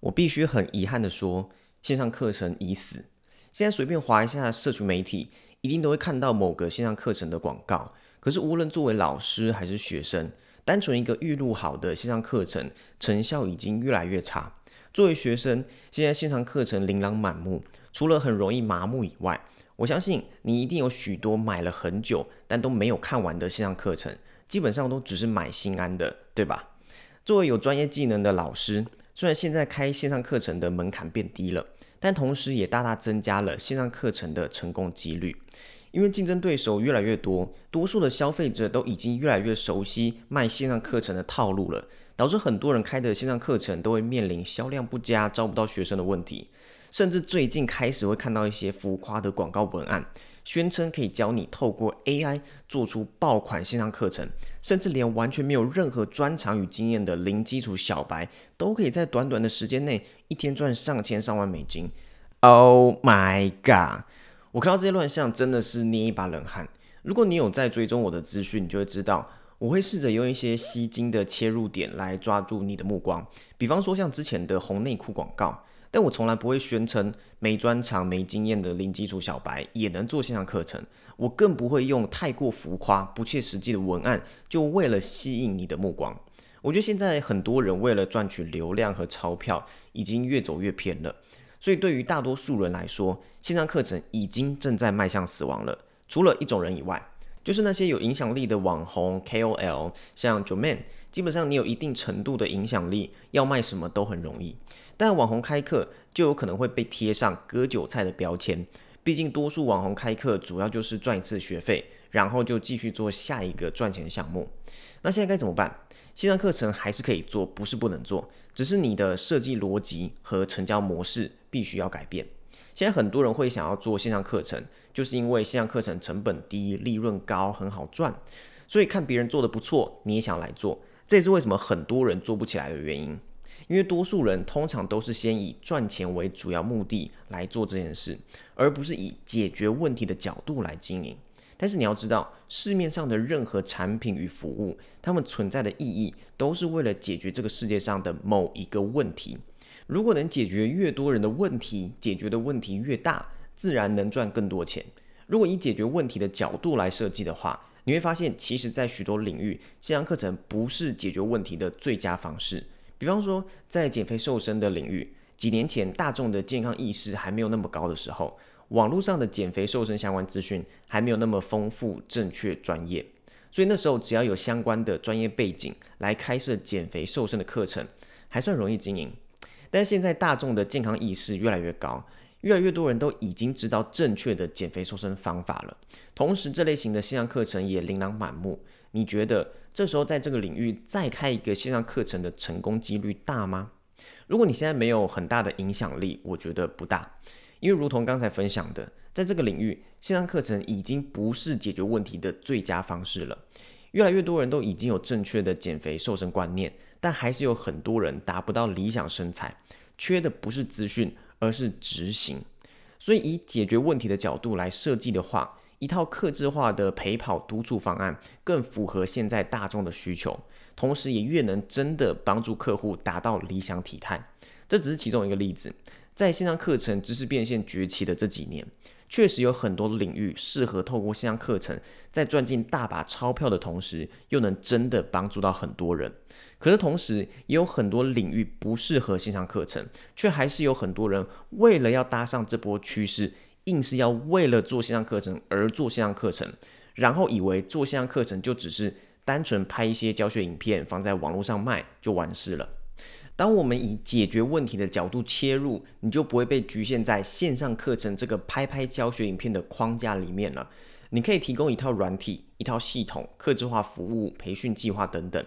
我必须很遗憾的说，线上课程已死。现在随便划一下社群媒体，一定都会看到某个线上课程的广告。可是无论作为老师还是学生，单纯一个预录好的线上课程，成效已经越来越差。作为学生，现在线上课程琳琅满目，除了很容易麻木以外，我相信你一定有许多买了很久但都没有看完的线上课程，基本上都只是买心安的，对吧？作为有专业技能的老师，虽然现在开线上课程的门槛变低了，但同时也大大增加了线上课程的成功几率。因为竞争对手越来越多，多数的消费者都已经越来越熟悉卖线上课程的套路了，导致很多人开的线上课程都会面临销量不佳、招不到学生的问题。甚至最近开始会看到一些浮夸的广告文案，宣称可以教你透过 AI 做出爆款线上课程。甚至连完全没有任何专长与经验的零基础小白，都可以在短短的时间内一天赚上千上万美金。Oh my god！我看到这些乱象真的是捏一把冷汗。如果你有在追踪我的资讯，你就会知道我会试着用一些吸睛的切入点来抓住你的目光。比方说像之前的红内裤广告，但我从来不会宣称没专长、没经验的零基础小白也能做线上课程。我更不会用太过浮夸、不切实际的文案，就为了吸引你的目光。我觉得现在很多人为了赚取流量和钞票，已经越走越偏了。所以对于大多数人来说，线上课程已经正在迈向死亡了。除了一种人以外，就是那些有影响力的网红 KOL，像 Joman，基本上你有一定程度的影响力，要卖什么都很容易。但网红开课就有可能会被贴上割韭菜的标签。毕竟，多数网红开课主要就是赚一次学费，然后就继续做下一个赚钱项目。那现在该怎么办？线上课程还是可以做，不是不能做，只是你的设计逻辑和成交模式必须要改变。现在很多人会想要做线上课程，就是因为线上课程成本低、利润高、很好赚，所以看别人做得不错，你也想来做。这也是为什么很多人做不起来的原因。因为多数人通常都是先以赚钱为主要目的来做这件事，而不是以解决问题的角度来经营。但是你要知道，市面上的任何产品与服务，它们存在的意义都是为了解决这个世界上的某一个问题。如果能解决越多人的问题，解决的问题越大，自然能赚更多钱。如果以解决问题的角度来设计的话，你会发现，其实在许多领域，线上课程不是解决问题的最佳方式。比方说，在减肥瘦身的领域，几年前大众的健康意识还没有那么高的时候，网络上的减肥瘦身相关资讯还没有那么丰富、正确、专业，所以那时候只要有相关的专业背景来开设减肥瘦身的课程，还算容易经营。但现在大众的健康意识越来越高，越来越多人都已经知道正确的减肥瘦身方法了，同时这类型的线上课程也琳琅满目。你觉得这时候在这个领域再开一个线上课程的成功几率大吗？如果你现在没有很大的影响力，我觉得不大，因为如同刚才分享的，在这个领域，线上课程已经不是解决问题的最佳方式了。越来越多人都已经有正确的减肥瘦身观念，但还是有很多人达不到理想身材，缺的不是资讯，而是执行。所以以解决问题的角度来设计的话，一套客制化的陪跑督促方案更符合现在大众的需求，同时也越能真的帮助客户达到理想体态。这只是其中一个例子。在线上课程知识变现崛起的这几年，确实有很多领域适合透过线上课程，在赚进大把钞票的同时，又能真的帮助到很多人。可是同时，也有很多领域不适合线上课程，却还是有很多人为了要搭上这波趋势。硬是要为了做线上课程而做线上课程，然后以为做线上课程就只是单纯拍一些教学影片放在网络上卖就完事了。当我们以解决问题的角度切入，你就不会被局限在线上课程这个拍拍教学影片的框架里面了。你可以提供一套软体、一套系统、客制化服务、培训计划等等。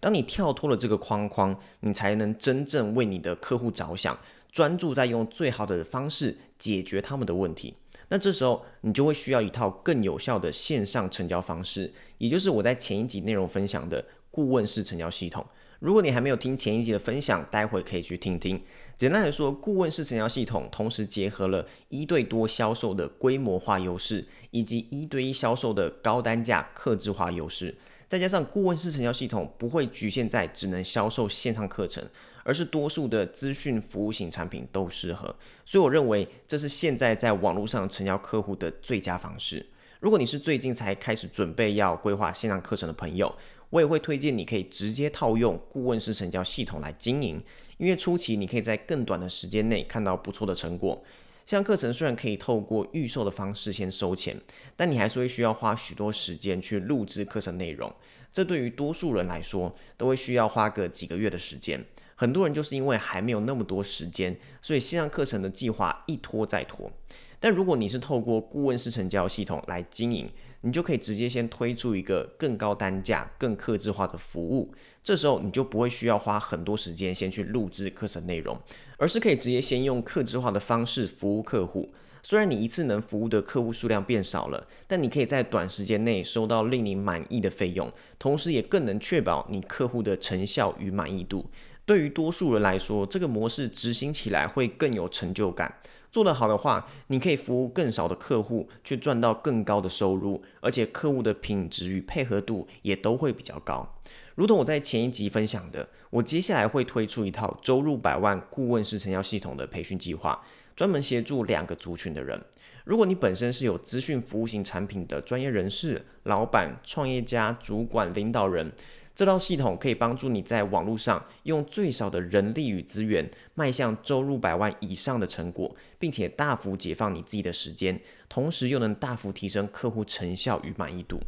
当你跳脱了这个框框，你才能真正为你的客户着想。专注在用最好的方式解决他们的问题，那这时候你就会需要一套更有效的线上成交方式，也就是我在前一集内容分享的顾问式成交系统。如果你还没有听前一集的分享，待会可以去听听。简单来说，顾问式成交系统同时结合了一对多销售的规模化优势，以及一对一销售的高单价客制化优势。再加上顾问式成交系统不会局限在只能销售线上课程，而是多数的资讯服务型产品都适合。所以我认为这是现在在网络上成交客户的最佳方式。如果你是最近才开始准备要规划线上课程的朋友，我也会推荐你可以直接套用顾问式成交系统来经营，因为初期你可以在更短的时间内看到不错的成果。线上课程虽然可以透过预售的方式先收钱，但你还是会需要花许多时间去录制课程内容，这对于多数人来说都会需要花个几个月的时间。很多人就是因为还没有那么多时间，所以线上课程的计划一拖再拖。但如果你是透过顾问式成交系统来经营，你就可以直接先推出一个更高单价、更客制化的服务。这时候你就不会需要花很多时间先去录制课程内容，而是可以直接先用客制化的方式服务客户。虽然你一次能服务的客户数量变少了，但你可以在短时间内收到令你满意的费用，同时也更能确保你客户的成效与满意度。对于多数人来说，这个模式执行起来会更有成就感。做得好的话，你可以服务更少的客户，去赚到更高的收入，而且客户的品质与配合度也都会比较高。如同我在前一集分享的，我接下来会推出一套周入百万顾问式成交系统的培训计划，专门协助两个族群的人。如果你本身是有资讯服务型产品的专业人士、老板、创业家、主管、领导人。这套系统可以帮助你在网络上用最少的人力与资源，迈向周入百万以上的成果，并且大幅解放你自己的时间，同时又能大幅提升客户成效与满意度。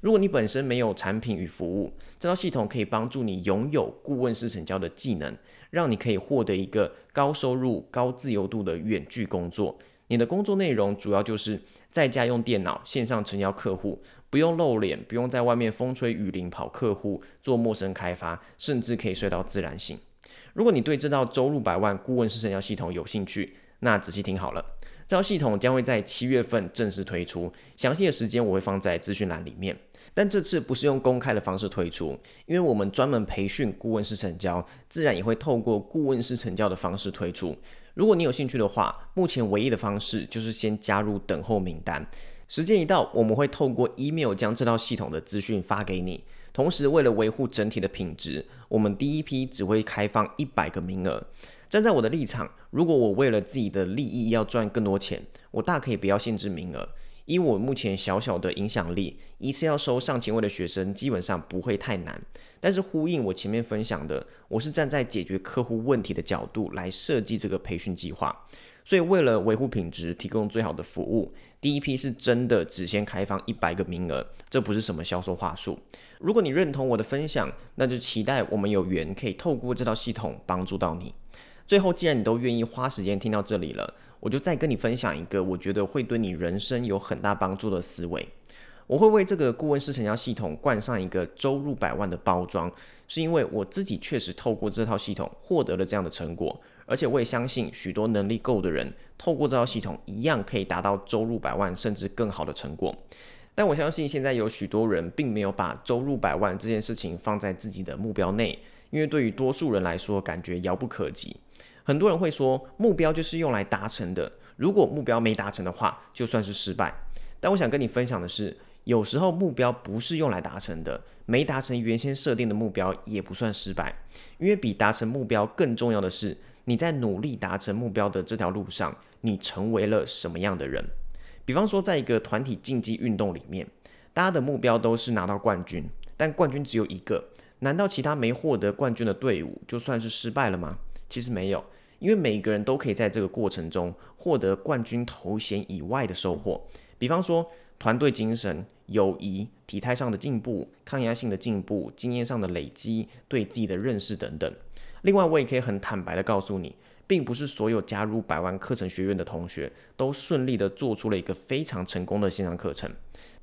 如果你本身没有产品与服务，这套系统可以帮助你拥有顾问式成交的技能，让你可以获得一个高收入、高自由度的远距工作。你的工作内容主要就是在家用电脑线上成交客户。不用露脸，不用在外面风吹雨淋跑客户，做陌生开发，甚至可以睡到自然醒。如果你对这套周入百万顾问式成交系统有兴趣，那仔细听好了，这套系统将会在七月份正式推出，详细的时间我会放在资讯栏里面。但这次不是用公开的方式推出，因为我们专门培训顾问式成交，自然也会透过顾问式成交的方式推出。如果你有兴趣的话，目前唯一的方式就是先加入等候名单。时间一到，我们会透过 email 将这套系统的资讯发给你。同时，为了维护整体的品质，我们第一批只会开放一百个名额。站在我的立场，如果我为了自己的利益要赚更多钱，我大可以不要限制名额。以我目前小小的影响力，一次要收上千位的学生，基本上不会太难。但是呼应我前面分享的，我是站在解决客户问题的角度来设计这个培训计划。所以，为了维护品质，提供最好的服务，第一批是真的只先开放一百个名额，这不是什么销售话术。如果你认同我的分享，那就期待我们有缘可以透过这套系统帮助到你。最后，既然你都愿意花时间听到这里了，我就再跟你分享一个我觉得会对你人生有很大帮助的思维。我会为这个顾问式成交系统冠上一个周入百万的包装，是因为我自己确实透过这套系统获得了这样的成果。而且我也相信，许多能力够的人，透过这套系统一样可以达到周入百万甚至更好的成果。但我相信，现在有许多人并没有把周入百万这件事情放在自己的目标内，因为对于多数人来说，感觉遥不可及。很多人会说，目标就是用来达成的，如果目标没达成的话，就算是失败。但我想跟你分享的是，有时候目标不是用来达成的，没达成原先设定的目标也不算失败，因为比达成目标更重要的是。你在努力达成目标的这条路上，你成为了什么样的人？比方说，在一个团体竞技运动里面，大家的目标都是拿到冠军，但冠军只有一个，难道其他没获得冠军的队伍就算是失败了吗？其实没有，因为每个人都可以在这个过程中获得冠军头衔以外的收获，比方说团队精神、友谊、体态上的进步、抗压性的进步、经验上的累积、对自己的认识等等。另外，我也可以很坦白的告诉你，并不是所有加入百万课程学院的同学都顺利的做出了一个非常成功的线上课程。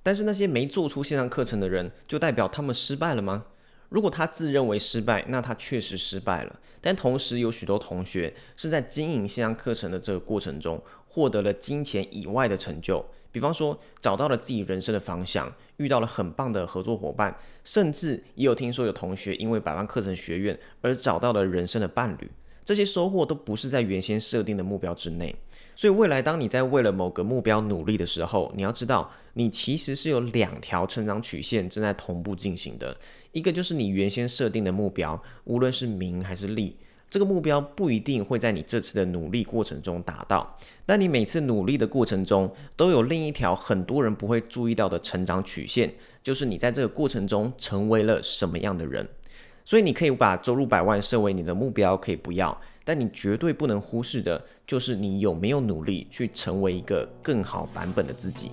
但是那些没做出线上课程的人，就代表他们失败了吗？如果他自认为失败，那他确实失败了。但同时，有许多同学是在经营线上课程的这个过程中，获得了金钱以外的成就。比方说，找到了自己人生的方向，遇到了很棒的合作伙伴，甚至也有听说有同学因为百万课程学院而找到了人生的伴侣。这些收获都不是在原先设定的目标之内。所以未来当你在为了某个目标努力的时候，你要知道，你其实是有两条成长曲线正在同步进行的。一个就是你原先设定的目标，无论是名还是利。这个目标不一定会在你这次的努力过程中达到，但你每次努力的过程中，都有另一条很多人不会注意到的成长曲线，就是你在这个过程中成为了什么样的人。所以你可以把收入百万设为你的目标，可以不要，但你绝对不能忽视的，就是你有没有努力去成为一个更好版本的自己。